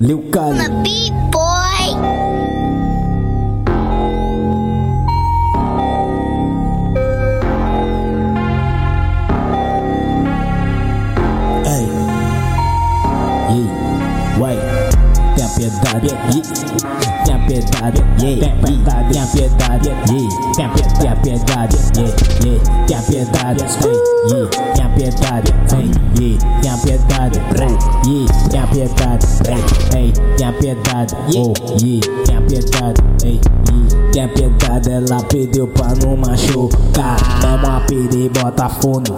Liu Kali. I'm a beat boy. Ei, Yi, Wai, tenha piedade, tenha piedade, tenha piedade, tenha piedade, piedade, Ei, Yi, tenha piedade, Ei, Yi, tenha piedade, Yi, tenha piedade, Ei, tenha piedade, Oh, Yi, tenha piedade, Ei, tenha piedade, ela pediu pra não machucar, toma a pira e bota fundo,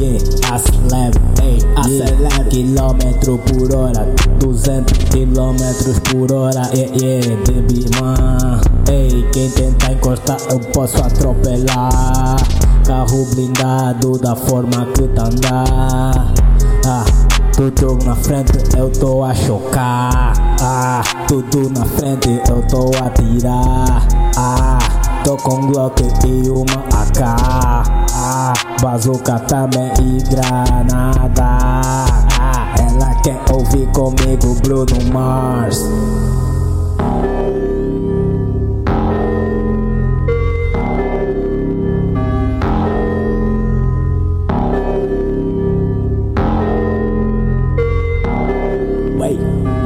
yeah, acelera, ei, acelera, quilômetro por hora, 200 quilômetros por hora, yeah, yeah, baby man, ei, quem tentar encostar eu posso atropelar, carro blindado da forma que tá andar, ah, tudo na frente eu tô a chocar, ah, tudo na frente eu tô a tirar, ah, tô com Glock e uma AK, ah, bazuca também e granada, ah, ela quer ouvir comigo Bruno Mars.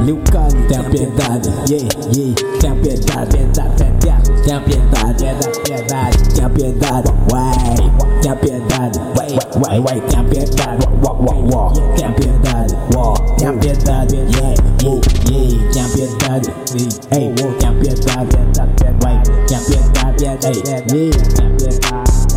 Liu Kali, tenha piedade, yeah, yeah, tenha piedade, piedade, piedade, tenha piedade, piedade, piedade, tenha piedade, uai, tenha piedade, uai, uai, uai, tenha piedade, uau, uau, uau, tenha piedade, uau, tenha piedade, yeah, yeah, yeah, tenha piedade, ei, tenha piedade, piedade, uai, tenha piedade, piedade, yeah,